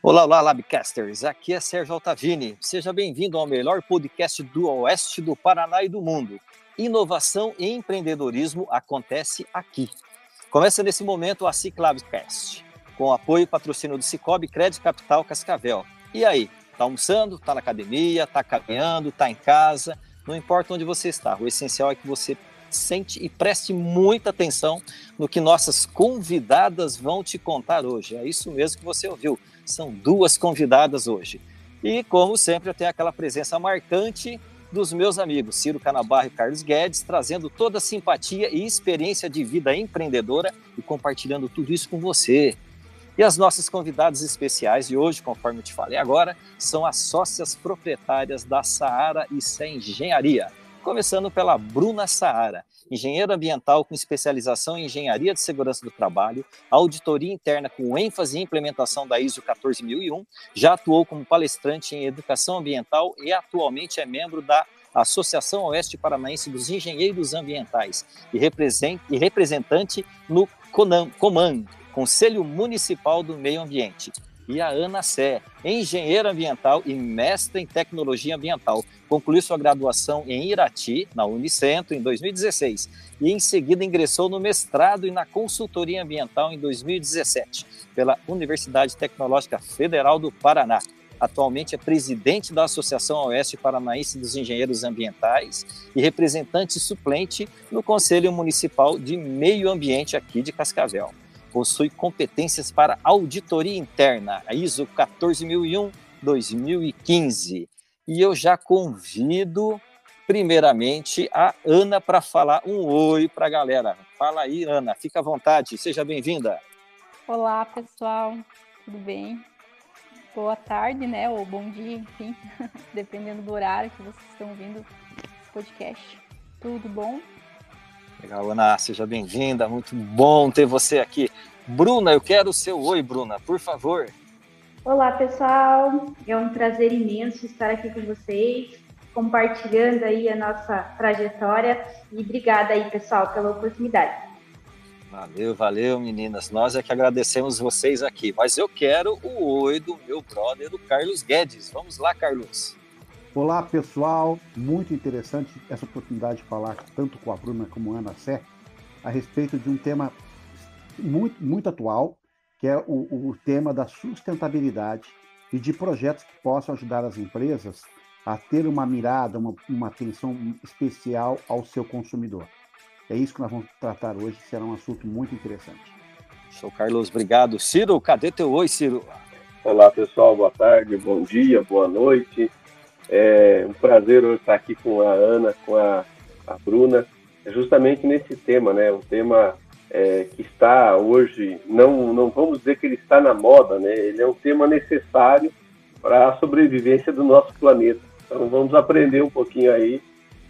Olá, olá, Labcasters! Aqui é Sérgio Altavini. Seja bem-vindo ao melhor podcast do Oeste do Paraná e do mundo. Inovação e empreendedorismo acontece aqui. Começa nesse momento a Ciclabcast, com apoio e patrocínio do Cicobi Crédito Capital Cascavel. E aí, tá almoçando, tá na academia, tá caminhando, tá em casa, não importa onde você está, o essencial é que você sente e preste muita atenção no que nossas convidadas vão te contar hoje. É isso mesmo que você ouviu são duas convidadas hoje. E, como sempre, eu tenho aquela presença marcante dos meus amigos Ciro Canabarro e Carlos Guedes, trazendo toda a simpatia e experiência de vida empreendedora e compartilhando tudo isso com você. E as nossas convidadas especiais de hoje, conforme eu te falei agora, são as sócias proprietárias da Saara e Sé Engenharia. Começando pela Bruna Saara, engenheiro ambiental com especialização em engenharia de segurança do trabalho, auditoria interna com ênfase em implementação da ISO 14001, já atuou como palestrante em educação ambiental e atualmente é membro da Associação Oeste Paranaense dos Engenheiros Ambientais e, representante no CONAM, Conselho Municipal do Meio Ambiente e a Ana Sé, engenheira ambiental e mestre em tecnologia ambiental. Concluiu sua graduação em Irati, na Unicentro, em 2016, e em seguida ingressou no mestrado e na consultoria ambiental em 2017, pela Universidade Tecnológica Federal do Paraná. Atualmente é presidente da Associação Oeste Paranaense dos Engenheiros Ambientais e representante suplente no Conselho Municipal de Meio Ambiente aqui de Cascavel possui competências para auditoria interna, a ISO 14001-2015. E eu já convido, primeiramente, a Ana para falar um oi para a galera. Fala aí, Ana, fica à vontade, seja bem-vinda. Olá, pessoal, tudo bem? Boa tarde, né? Ou bom dia, enfim, dependendo do horário que vocês estão ouvindo esse podcast. Tudo bom? Legal, Ana, seja bem-vinda, muito bom ter você aqui. Bruna, eu quero o seu oi, Bruna, por favor. Olá, pessoal, é um prazer imenso estar aqui com vocês, compartilhando aí a nossa trajetória e obrigada aí, pessoal, pela oportunidade. Valeu, valeu, meninas. Nós é que agradecemos vocês aqui. Mas eu quero o oi do meu brother, o Carlos Guedes. Vamos lá, Carlos. Olá, pessoal. Muito interessante essa oportunidade de falar tanto com a Bruna como a Ana Sé a respeito de um tema muito, muito atual, que é o, o tema da sustentabilidade e de projetos que possam ajudar as empresas a ter uma mirada, uma, uma atenção especial ao seu consumidor. É isso que nós vamos tratar hoje, será um assunto muito interessante. Sou Carlos, obrigado. Ciro, cadê teu oi, Ciro? Olá, pessoal, boa tarde, bom dia, boa noite. É um prazer hoje estar aqui com a Ana, com a, a Bruna, justamente nesse tema, né? Um tema é, que está hoje, não, não vamos dizer que ele está na moda, né? Ele é um tema necessário para a sobrevivência do nosso planeta. Então vamos aprender um pouquinho aí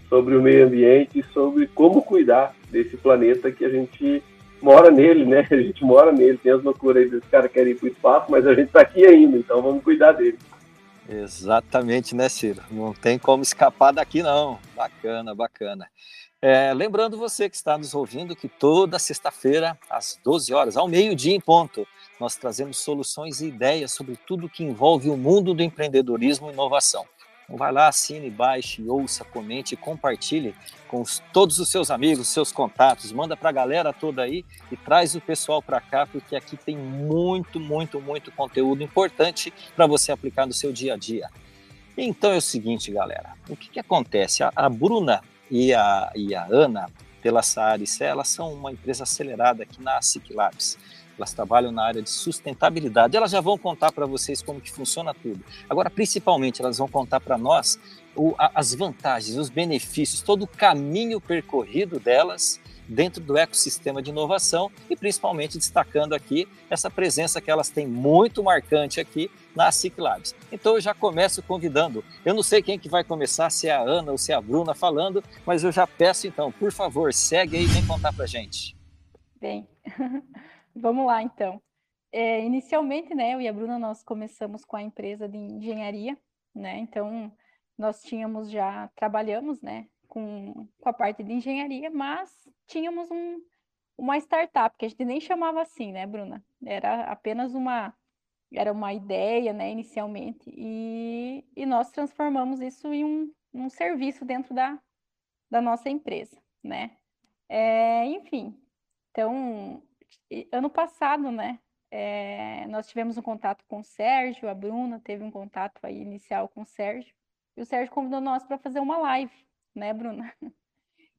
sobre o meio ambiente e sobre como cuidar desse planeta que a gente mora nele, né? A gente mora nele, tem as loucuras aí dos caras que querem ir para o espaço, mas a gente está aqui ainda, então vamos cuidar dele. Exatamente, né, Ciro? Não tem como escapar daqui, não. Bacana, bacana. É, lembrando você que está nos ouvindo que toda sexta-feira, às 12 horas, ao meio-dia em ponto, nós trazemos soluções e ideias sobre tudo que envolve o mundo do empreendedorismo e inovação. Então vai lá, assine, baixe, ouça, comente, compartilhe com os, todos os seus amigos, seus contatos, manda para a galera toda aí e traz o pessoal para cá, porque aqui tem muito, muito, muito conteúdo importante para você aplicar no seu dia a dia. Então é o seguinte, galera, o que, que acontece? A, a Bruna e a, e a Ana, pela Saara e elas são uma empresa acelerada aqui na SIC Labs elas trabalham na área de sustentabilidade. Elas já vão contar para vocês como que funciona tudo. Agora, principalmente, elas vão contar para nós o, as vantagens, os benefícios, todo o caminho percorrido delas dentro do ecossistema de inovação e principalmente destacando aqui essa presença que elas têm muito marcante aqui na Ciclabs. Então eu já começo convidando. Eu não sei quem que vai começar, se é a Ana ou se é a Bruna falando, mas eu já peço então, por favor, segue aí e vem contar para gente. Bem, vamos lá então. É, inicialmente, né, eu e a Bruna, nós começamos com a empresa de engenharia, né, então nós tínhamos já, trabalhamos, né, com, com a parte de engenharia, mas tínhamos um, uma startup, que a gente nem chamava assim, né, Bruna? Era apenas uma, era uma ideia, né, inicialmente, e, e nós transformamos isso em um, um serviço dentro da, da nossa empresa, né? É, enfim, então, ano passado, né, é, nós tivemos um contato com o Sérgio, a Bruna teve um contato aí inicial com o Sérgio, e o Sérgio convidou nós para fazer uma live, né, Bruna?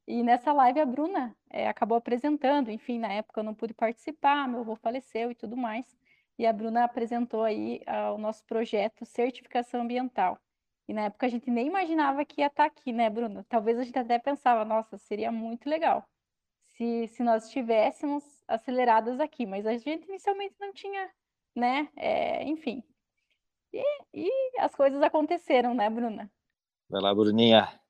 E nessa live a Bruna é, acabou apresentando, enfim, na época eu não pude participar, meu avô faleceu e tudo mais, e a Bruna apresentou aí uh, o nosso projeto Certificação Ambiental. E na época a gente nem imaginava que ia estar tá aqui, né, Bruna? Talvez a gente até pensava, nossa, seria muito legal se, se nós estivéssemos aceleradas aqui, mas a gente inicialmente não tinha, né? É, enfim. E, e as coisas aconteceram, né, Bruna? Vai lá, Bruninha.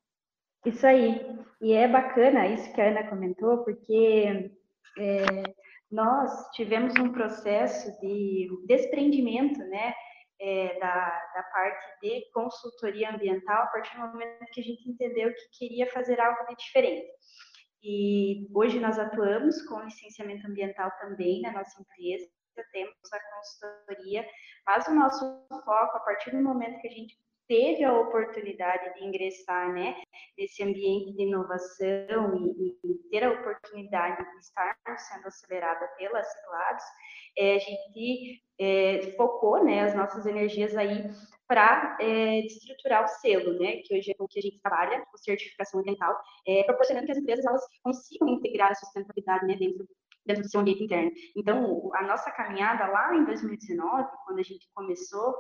Isso aí. E é bacana isso que a Ana comentou, porque é, nós tivemos um processo de desprendimento, né? É, da, da parte de consultoria ambiental a partir do momento que a gente entendeu que queria fazer algo de diferente. E hoje nós atuamos com licenciamento ambiental também na nossa empresa, temos a consultoria, mas o nosso foco, a partir do momento que a gente teve a oportunidade de ingressar né, nesse ambiente de inovação e, e ter a oportunidade de estar sendo acelerada pelas Ciclados, é, a gente é, focou né, as nossas energias aí para é, estruturar o selo, né, que hoje é com que a gente trabalha, com certificação ambiental, é, proporcionando que as empresas elas consigam integrar a sustentabilidade né, dentro dentro do seu ambiente interno. Então, a nossa caminhada lá em 2019, quando a gente começou,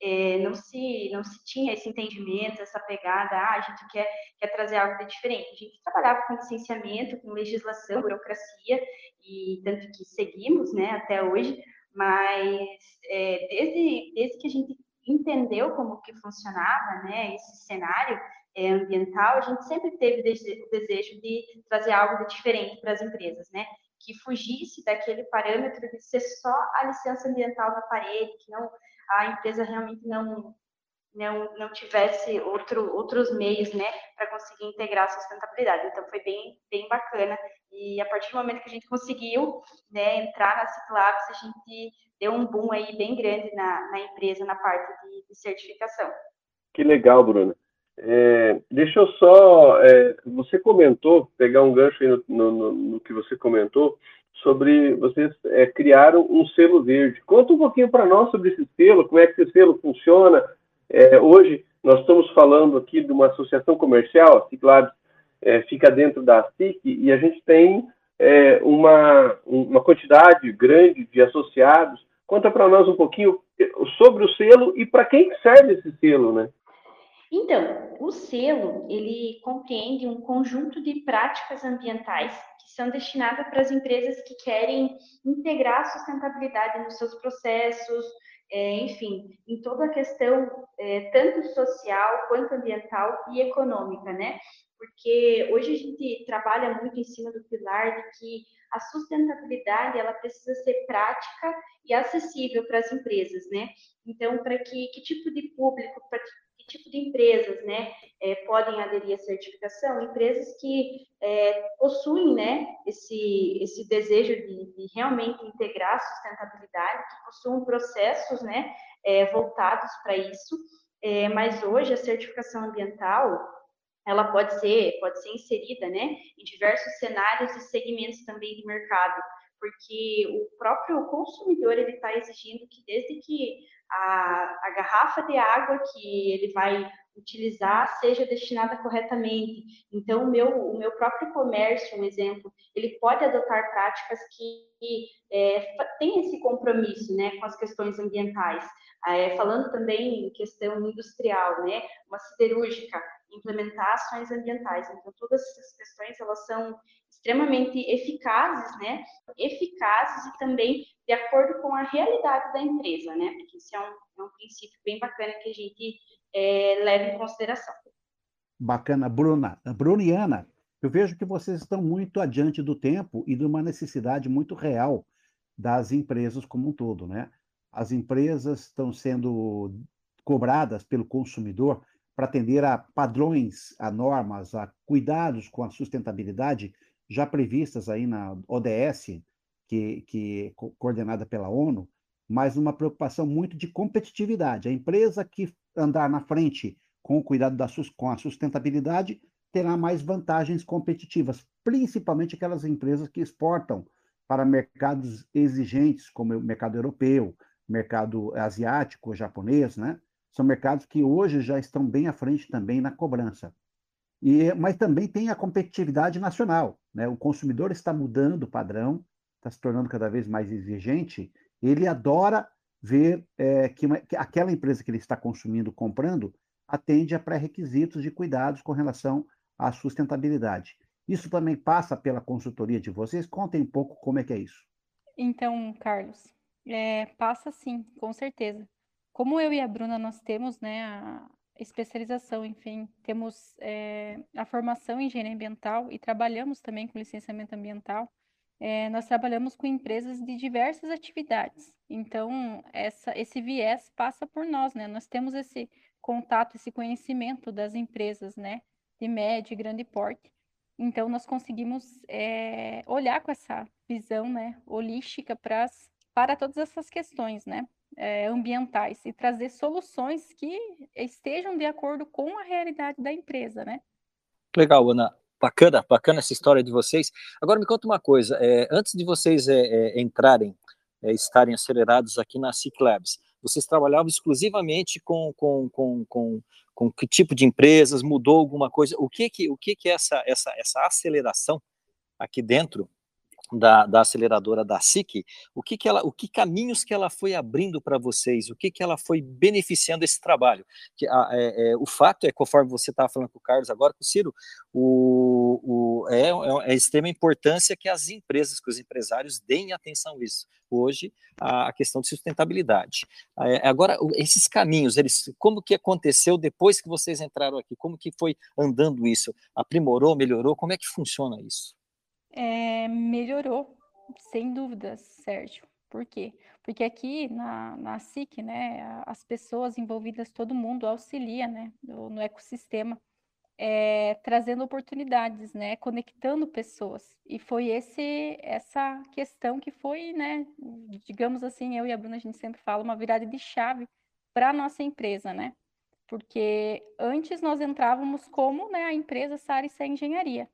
é, não, se, não se tinha esse entendimento, essa pegada, ah, a gente quer, quer trazer algo de diferente. A gente trabalhava com licenciamento, com legislação, burocracia, e tanto que seguimos né, até hoje, mas é, desde, desde que a gente entendeu como que funcionava né, esse cenário é, ambiental, a gente sempre teve o desejo de trazer algo de diferente para as empresas, né? Que fugisse daquele parâmetro de ser só a licença ambiental na parede, que não a empresa realmente não não, não tivesse outro, outros meios, né, para conseguir integrar a sustentabilidade. Então, foi bem, bem bacana. E a partir do momento que a gente conseguiu, né, entrar na Ciclabs, a gente deu um boom aí bem grande na, na empresa, na parte de, de certificação. Que legal, Bruna. É, deixa eu só. É, você comentou, pegar um gancho aí no, no, no que você comentou, sobre vocês é, criaram um selo verde. Conta um pouquinho para nós sobre esse selo, como é que esse selo funciona. É, hoje nós estamos falando aqui de uma associação comercial, a Ciclabs é, fica dentro da SIC e a gente tem é, uma, uma quantidade grande de associados. Conta para nós um pouquinho sobre o selo e para quem serve esse selo, né? Então, o selo, ele compreende um conjunto de práticas ambientais que são destinadas para as empresas que querem integrar a sustentabilidade nos seus processos, é, enfim, em toda a questão, é, tanto social quanto ambiental e econômica, né? Porque hoje a gente trabalha muito em cima do pilar de que a sustentabilidade ela precisa ser prática e acessível para as empresas, né? Então, para que, que tipo de público, para que tipo de empresas, né, é, podem aderir à certificação? Empresas que é, possuem, né, esse, esse desejo de, de, realmente integrar a sustentabilidade, que possuam processos, né, é, voltados para isso. Mas hoje a certificação ambiental ela pode ser, pode ser inserida né, em diversos cenários e segmentos também de mercado, porque o próprio consumidor ele está exigindo que desde que a, a garrafa de água que ele vai utilizar seja destinada corretamente. Então, o meu, o meu próprio comércio, um exemplo, ele pode adotar práticas que é, têm esse compromisso né, com as questões ambientais. É, falando também em questão industrial, né, uma siderúrgica, implementar ações ambientais. Então, todas essas questões elas são extremamente eficazes, né? Eficazes e também de acordo com a realidade da empresa, né? Porque isso é um, é um princípio bem bacana que a gente é, leva em consideração. Bacana, Bruna. Bruna e Ana, eu vejo que vocês estão muito adiante do tempo e de uma necessidade muito real das empresas como um todo, né? As empresas estão sendo cobradas pelo consumidor para atender a padrões, a normas, a cuidados com a sustentabilidade já previstas aí na ODS, que, que é coordenada pela ONU, mas uma preocupação muito de competitividade. A empresa que andar na frente com o cuidado da, com a sustentabilidade terá mais vantagens competitivas, principalmente aquelas empresas que exportam para mercados exigentes, como o mercado europeu, mercado asiático, japonês, né? São mercados que hoje já estão bem à frente também na cobrança. E, mas também tem a competitividade nacional. Né? O consumidor está mudando o padrão, está se tornando cada vez mais exigente. Ele adora ver é, que, uma, que aquela empresa que ele está consumindo, comprando, atende a pré-requisitos de cuidados com relação à sustentabilidade. Isso também passa pela consultoria de vocês? Contem um pouco como é que é isso. Então, Carlos, é, passa sim, com certeza. Como eu e a Bruna, nós temos né, a especialização, enfim, temos é, a formação em engenharia ambiental e trabalhamos também com licenciamento ambiental, é, nós trabalhamos com empresas de diversas atividades. Então, essa, esse viés passa por nós, né? Nós temos esse contato, esse conhecimento das empresas, né? De médio e grande porte. Então, nós conseguimos é, olhar com essa visão, né? Holística pras, para todas essas questões, né? É, ambientais e trazer soluções que estejam de acordo com a realidade da empresa, né? Legal, Ana. Bacana, bacana essa história de vocês. Agora me conta uma coisa, é, antes de vocês é, é entrarem, é, estarem acelerados aqui na Ciclabs, vocês trabalhavam exclusivamente com, com, com, com, com que tipo de empresas? Mudou alguma coisa? O que que, o que, que essa, essa, essa aceleração aqui dentro da, da aceleradora da SIC, o que, que ela, o que caminhos que ela foi abrindo para vocês, o que, que ela foi beneficiando esse trabalho. Que, a, é, é, o fato é, conforme você estava falando com o Carlos agora, com o Ciro, o, o, é, é, é extrema importância que as empresas, que os empresários deem atenção a isso. Hoje, a, a questão de sustentabilidade. É, agora, esses caminhos, eles, como que aconteceu depois que vocês entraram aqui? Como que foi andando isso? Aprimorou, melhorou? Como é que funciona isso? É, melhorou, sem dúvidas, Sérgio. Por quê? Porque aqui na, na SIC, né, as pessoas envolvidas, todo mundo auxilia, né, no, no ecossistema, é, trazendo oportunidades, né, conectando pessoas. E foi esse essa questão que foi, né, digamos assim, eu e a Bruna a gente sempre fala uma virada de chave para a nossa empresa, né? Porque antes nós entrávamos como, né, a empresa Saris Engenharia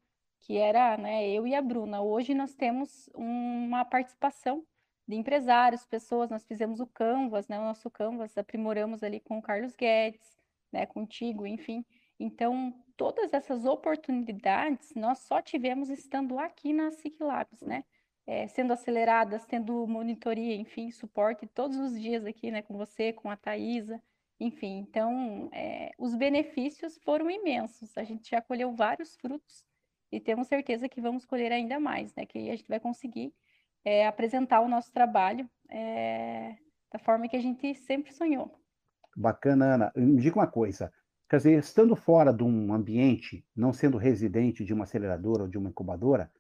que era né, eu e a Bruna. Hoje nós temos uma participação de empresários, pessoas, nós fizemos o Canvas, né, o nosso Canvas, aprimoramos ali com o Carlos Guedes, né, contigo, enfim. Então, todas essas oportunidades nós só tivemos estando aqui na SIC Labs, né? É, sendo aceleradas, tendo monitoria, enfim, suporte todos os dias aqui, né, com você, com a Thaisa, enfim. Então, é, os benefícios foram imensos. A gente já colheu vários frutos e temos certeza que vamos colher ainda mais, né? Que a gente vai conseguir é, apresentar o nosso trabalho é, da forma que a gente sempre sonhou. Bacana, Ana. Me diga uma coisa. Quer dizer, estando fora de um ambiente, não sendo residente de uma aceleradora ou de uma incubadora,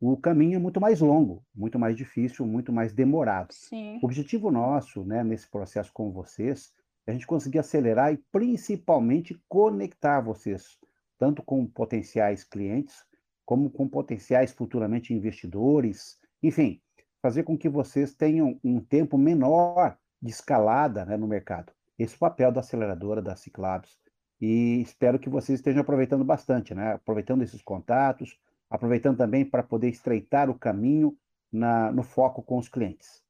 o caminho é muito mais longo, muito mais difícil, muito mais demorado. Sim. O objetivo nosso, né, nesse processo com vocês, é a gente conseguir acelerar e principalmente conectar vocês, tanto com potenciais clientes, como com potenciais futuramente investidores, enfim, fazer com que vocês tenham um tempo menor de escalada né, no mercado. Esse é o papel da aceleradora da Ciclabs. E espero que vocês estejam aproveitando bastante, né? aproveitando esses contatos, aproveitando também para poder estreitar o caminho na, no foco com os clientes.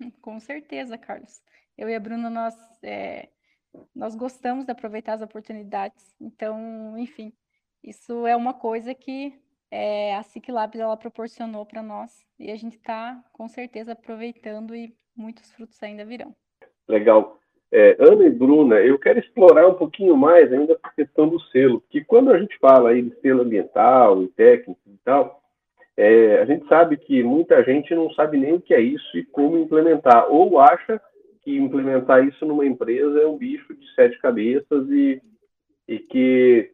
Com certeza, Carlos. Eu e a Bruna, nós, é, nós gostamos de aproveitar as oportunidades. Então, enfim, isso é uma coisa que é, a Ciclabs ela proporcionou para nós e a gente está com certeza aproveitando e muitos frutos ainda virão. Legal. É, Ana e Bruna, eu quero explorar um pouquinho mais ainda a questão do selo, porque quando a gente fala aí de selo ambiental e técnico e tal, é, a gente sabe que muita gente não sabe nem o que é isso e como implementar, ou acha que implementar isso numa empresa é um bicho de sete cabeças e, e que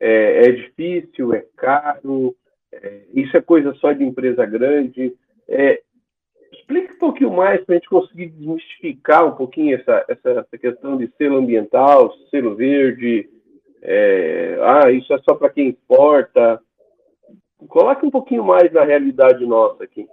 é, é difícil, é caro, é, isso é coisa só de empresa grande. É, explique um pouquinho mais para a gente conseguir desmistificar um pouquinho essa, essa, essa questão de selo ambiental, selo verde, é, ah, isso é só para quem importa. Coloque um pouquinho mais na realidade nossa aqui.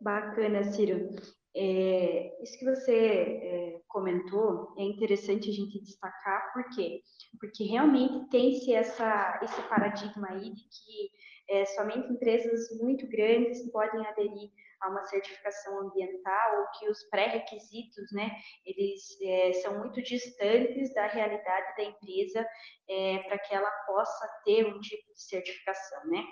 Bacana, Ciro. É, isso que você é, comentou é interessante a gente destacar, por quê? Porque realmente tem-se essa, esse paradigma aí de que é, somente empresas muito grandes podem aderir a uma certificação ambiental ou que os pré-requisitos, né, eles é, são muito distantes da realidade da empresa é, para que ela possa ter um tipo de certificação, né.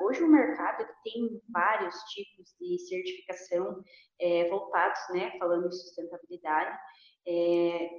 Hoje o mercado tem vários tipos de certificação é, voltados, né, falando em sustentabilidade. É,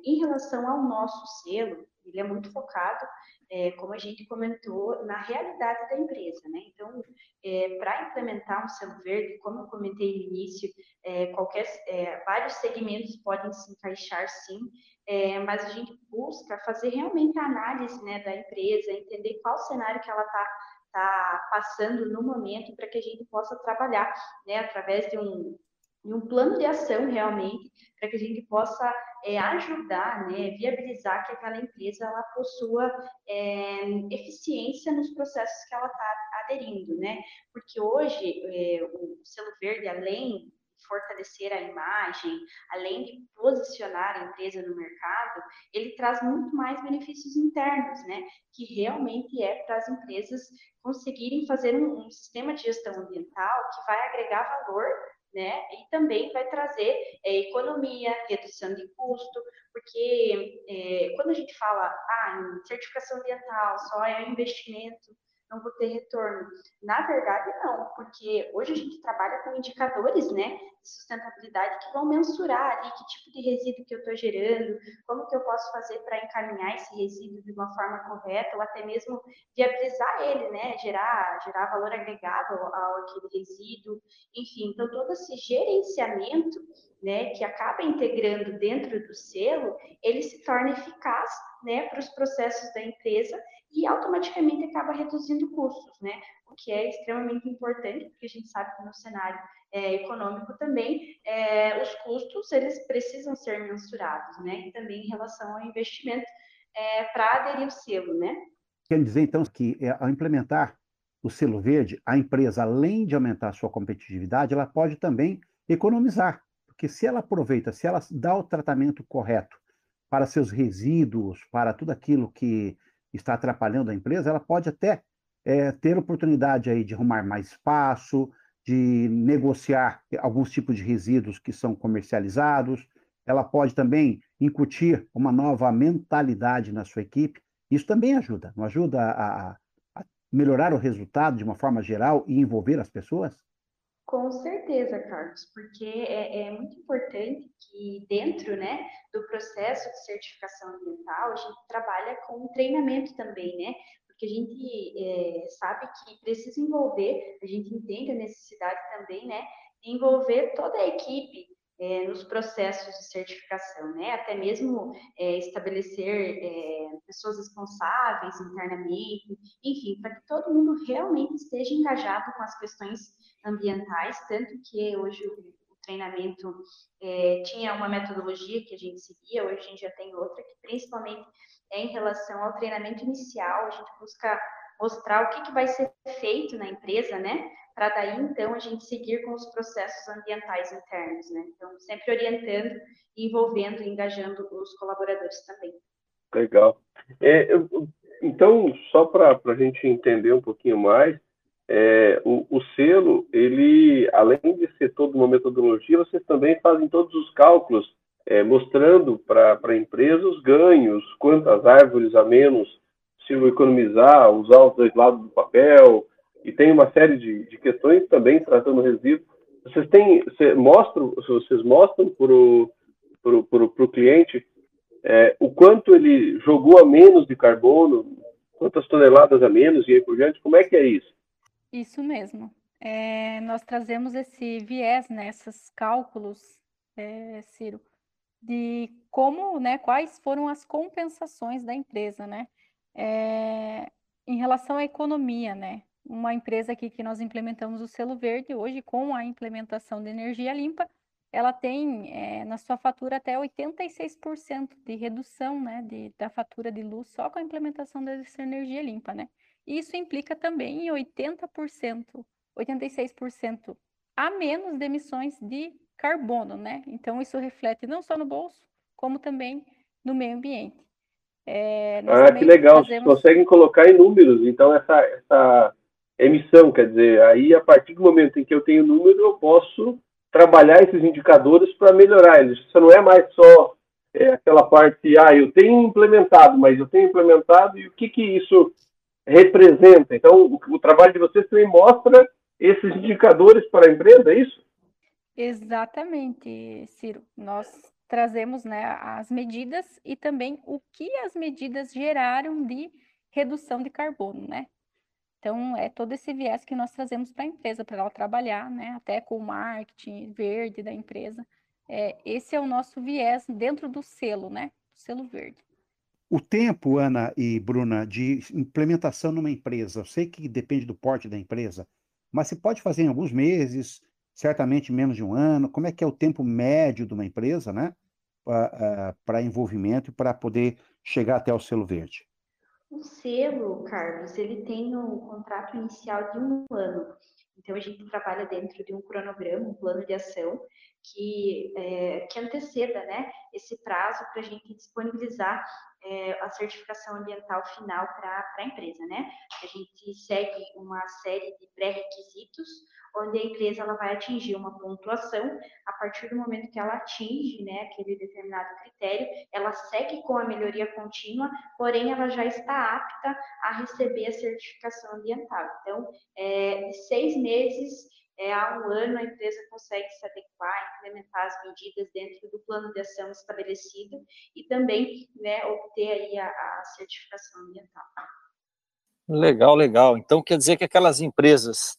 em relação ao nosso selo, ele é muito focado é, como a gente comentou, na realidade da empresa, né? Então, é, para implementar um selo verde, como eu comentei no início, é, qualquer, é, vários segmentos podem se encaixar sim, é, mas a gente busca fazer realmente a análise né, da empresa, entender qual cenário que ela está tá passando no momento para que a gente possa trabalhar, né, através de um, de um plano de ação realmente, para que a gente possa é, ajudar, né, viabilizar que aquela empresa ela possua é, eficiência nos processos que ela está aderindo, né? Porque hoje é, o selo verde, além fortalecer a imagem, além de posicionar a empresa no mercado, ele traz muito mais benefícios internos, né? Que realmente é para as empresas conseguirem fazer um, um sistema de gestão ambiental que vai agregar valor né? E também vai trazer é, economia, redução de custo, porque é, quando a gente fala ah, certificação ambiental, só é um investimento não vou ter retorno. Na verdade, não, porque hoje a gente trabalha com indicadores, né, sustentabilidade que vão mensurar ali que tipo de resíduo que eu estou gerando, como que eu posso fazer para encaminhar esse resíduo de uma forma correta, ou até mesmo viabilizar ele, né, gerar, gerar valor agregado ao, ao aquele resíduo, enfim, então todo esse gerenciamento, né, que acaba integrando dentro do selo, ele se torna eficaz, né, para os processos da empresa e automaticamente acaba reduzindo custos, né? O que é extremamente importante, porque a gente sabe que no cenário é, econômico também, é, os custos eles precisam ser mensurados, né? E também em relação ao investimento é, para aderir o selo, né? Quer dizer, então, que é, ao implementar o selo verde, a empresa, além de aumentar a sua competitividade, ela pode também economizar, porque se ela aproveita, se ela dá o tratamento correto para seus resíduos, para tudo aquilo que está atrapalhando a empresa, ela pode até é, ter oportunidade aí de arrumar mais espaço, de negociar alguns tipos de resíduos que são comercializados, ela pode também incutir uma nova mentalidade na sua equipe. Isso também ajuda, não ajuda a, a melhorar o resultado de uma forma geral e envolver as pessoas? Com certeza, Carlos, porque é, é, muito importante que dentro né, do processo de certificação ambiental a gente trabalha com treinamento também, né? Porque a gente é, sabe que precisa envolver, a gente entende a necessidade também, né? De envolver toda a equipe é, nos processos de certificação, né? Até mesmo é, estabelecer pessoas responsáveis internamente, enfim, para que todo mundo realmente esteja engajado com as questões ambientais, tanto que hoje o, treinamento tinha uma metodologia que a gente seguia, hoje a gente já tem outra, que principalmente é em relação ao treinamento inicial, a gente busca mostrar o que, que vai ser feito na empresa, né? Para daí, então, a gente seguir com os processos ambientais internos, né? Então, sempre orientando, envolvendo engajando os colaboradores também. Legal. É, eu, então, só para a gente entender um pouquinho mais, é, o, o, selo, ele, além de ser toda uma metodologia, vocês também fazem todos os cálculos, é, mostrando para a empresa os ganhos, quantas árvores a menos se eu economizar, usar os dois lados do papel, e tem uma série de, de questões também tratando resíduo. Vocês têm, vocês mostram, vocês mostram para o cliente é, o quanto ele jogou a menos de carbono, quantas toneladas a menos e aí por diante, como é que é isso? Isso mesmo. é, nós trazemos esse viés, né, esses cálculos, é, Ciro, de como, né, quais foram as compensações da empresa, né, é, em relação à economia, né, uma empresa aqui que nós implementamos o selo verde hoje com a implementação de energia limpa, ela tem é, na sua fatura até 86% de redução, né, de, da fatura de luz só com a implementação dessa energia limpa, né. Isso implica também em 80%, 86% a menos de emissões de carbono, né? Então isso reflete não só no bolso, como também no meio ambiente. É, ah, que legal! Fazemos... Vocês conseguem colocar em números, então essa, essa emissão, quer dizer, aí a partir do momento em que eu tenho número, eu posso trabalhar esses indicadores para melhorar eles. Isso não é mais só é, aquela parte, ah, eu tenho implementado, mas eu tenho implementado e o que que isso representa? Então, o, o trabalho de vocês também mostra esses indicadores para a empresa, é isso? Exatamente, Ciro. Nós trazemos né, as medidas e também o que as medidas geraram de redução de carbono, né? Então, é todo esse viés que nós trazemos para a empresa, para ela trabalhar, né? Até com o marketing verde da empresa. É, esse é o nosso viés dentro do selo, né? Do selo verde. O tempo, Ana e Bruna, de implementação numa empresa, eu sei que depende do porte da empresa, mas se pode fazer em alguns meses, certamente menos de um ano. Como é que é o tempo médio de uma empresa, né? Para envolvimento e para poder chegar até o selo verde? O selo, Carlos, ele tem um contrato inicial de um ano. Então, a gente trabalha dentro de um cronograma, um plano de ação, que, é, que anteceda né, esse prazo para a gente disponibilizar é, a certificação ambiental final para a empresa. Né? A gente segue uma série de pré-requisitos, onde a empresa ela vai atingir uma pontuação, a partir do momento que ela atinge né, aquele determinado critério, ela segue com a melhoria contínua, porém ela já está apta a receber a certificação ambiental. Então, é, seis meses é, há um ano a empresa consegue se adequar, implementar as medidas dentro do plano de ação estabelecido e também né, obter aí a, a certificação ambiental. Legal, legal. Então quer dizer que aquelas empresas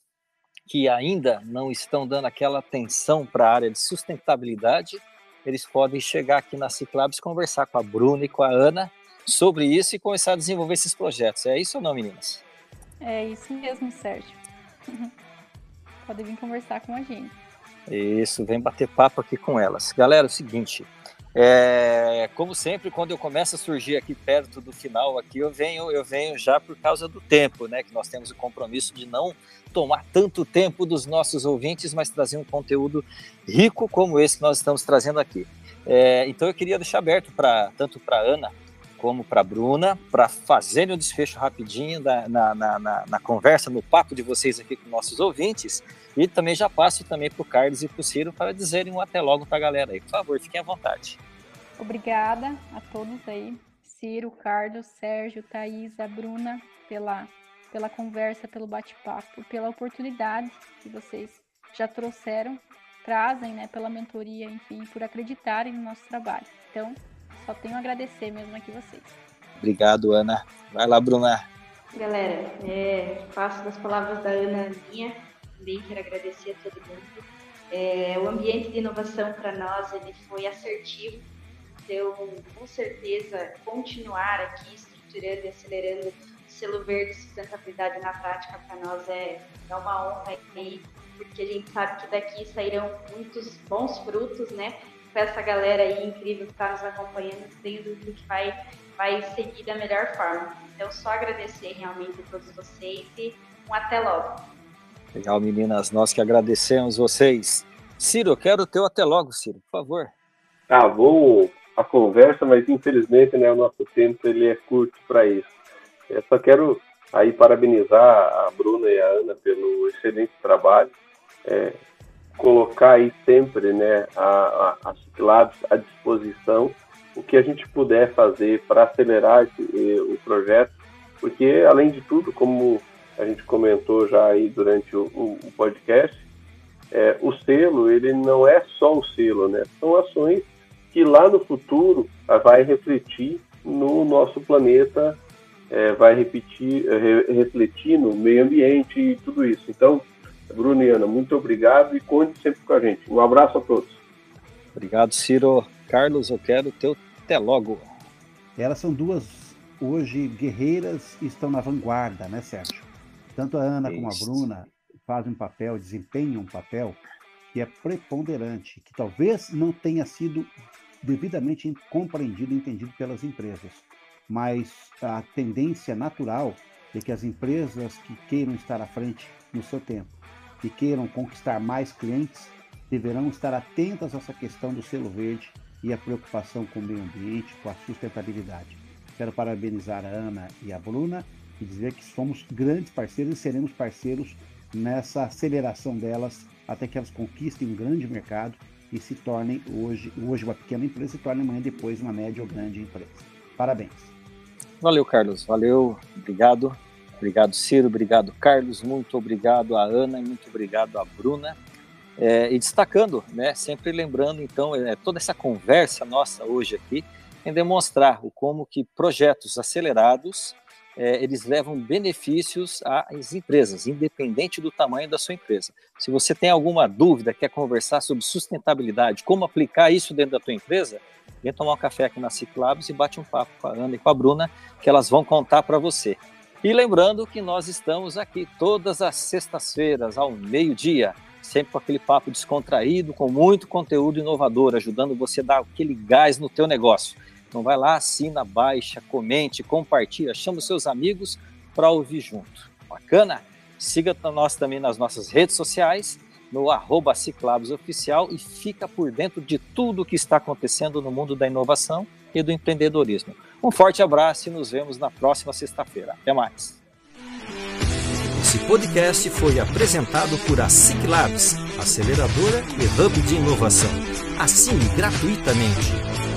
que ainda não estão dando aquela atenção para a área de sustentabilidade, eles podem chegar aqui na Ciclabs, conversar com a Bruna e com a Ana sobre isso e começar a desenvolver esses projetos. É isso ou não, meninas? É isso mesmo, Sérgio. Pode vir conversar com a gente. Isso, vem bater papo aqui com elas. Galera, é o seguinte, é, como sempre, quando eu começo a surgir aqui perto do final, aqui eu venho, eu venho já por causa do tempo, né? Que nós temos o compromisso de não tomar tanto tempo dos nossos ouvintes, mas trazer um conteúdo rico como esse que nós estamos trazendo aqui. É, então eu queria deixar aberto para tanto para Ana como para Bruna, para fazerem o desfecho rapidinho da, na, na, na, na, conversa, no papo de vocês aqui com nossos ouvintes. E também já passo também para o Carlos e para o Ciro para dizerem um até logo para a galera aí. Por favor, fiquem à vontade. Obrigada a todos aí, Ciro, Carlos, Sérgio, Thaís, a Bruna, pela, pela conversa, pelo bate-papo, pela oportunidade que vocês já trouxeram, trazem, né, pela mentoria, enfim, por acreditarem no nosso trabalho. Então, só tenho a agradecer mesmo aqui vocês. Obrigado, Ana. Vai lá, Bruna. Galera, é, faço das palavras da Ana minha. Também quero agradecer a todo mundo. É, o ambiente de inovação para nós ele foi assertivo. Então, com certeza, continuar aqui estruturando e acelerando o selo verde sustentabilidade na prática para nós é, é uma honra aí, porque a gente sabe que daqui sairão muitos bons frutos, né? Com essa galera aí incrível que está nos acompanhando, tenho dúvida que vai, vai seguir da melhor forma. Então, só agradecer realmente a todos vocês e um até logo. Legal, meninas, nós que agradecemos vocês. Ciro, eu quero o teu até logo, Ciro, por favor. Ah, vou a conversa, mas infelizmente né, o nosso tempo ele é curto para isso. Eu só quero aí parabenizar a Bruna e a Ana pelo excelente trabalho. É, colocar aí sempre né, a, a, a à disposição o que a gente puder fazer para acelerar esse, o projeto, porque além de tudo, como a gente comentou já aí durante o, o podcast, é, o selo ele não é só o selo, né? São ações que lá no futuro vai refletir no nosso planeta, é, vai repetir, re, refletir no meio ambiente e tudo isso. Então, Bruno e Ana, muito obrigado e conte sempre com a gente. Um abraço a todos. Obrigado, Ciro. Carlos, eu quero teu até logo. Elas são duas, hoje, guerreiras e estão na vanguarda, né, Sérgio? Tanto a Ana Isso. como a Bruna fazem um papel, desempenham um papel que é preponderante, que talvez não tenha sido devidamente compreendido e entendido pelas empresas. Mas a tendência natural é que as empresas que queiram estar à frente no seu tempo, que queiram conquistar mais clientes, deverão estar atentas a essa questão do selo verde e a preocupação com o meio ambiente, com a sustentabilidade. Quero parabenizar a Ana e a Bruna e dizer que somos grandes parceiros e seremos parceiros nessa aceleração delas até que elas conquistem um grande mercado e se tornem hoje, hoje uma pequena empresa se tornem amanhã depois uma média ou grande empresa. Parabéns. Valeu, Carlos. Valeu. Obrigado. Obrigado, Ciro. Obrigado, Carlos. Muito obrigado a Ana. Muito obrigado a Bruna. É, e destacando, né, sempre lembrando, então, é, toda essa conversa nossa hoje aqui em demonstrar o como que projetos acelerados é, eles levam benefícios às empresas, independente do tamanho da sua empresa. Se você tem alguma dúvida, quer conversar sobre sustentabilidade, como aplicar isso dentro da tua empresa, vem tomar um café aqui na Ciclabs e bate um papo com a Ana e com a Bruna, que elas vão contar para você. E lembrando que nós estamos aqui todas as sextas-feiras, ao meio-dia, sempre com aquele papo descontraído, com muito conteúdo inovador, ajudando você a dar aquele gás no teu negócio. Então vai lá, assina, baixa, comente, compartilha, chama os seus amigos para ouvir junto. Bacana? Siga nós também nas nossas redes sociais, no arroba Oficial e fica por dentro de tudo o que está acontecendo no mundo da inovação e do empreendedorismo. Um forte abraço e nos vemos na próxima sexta-feira. Até mais. Esse podcast foi apresentado por a Ciclabs, aceleradora e hub de inovação. Assine gratuitamente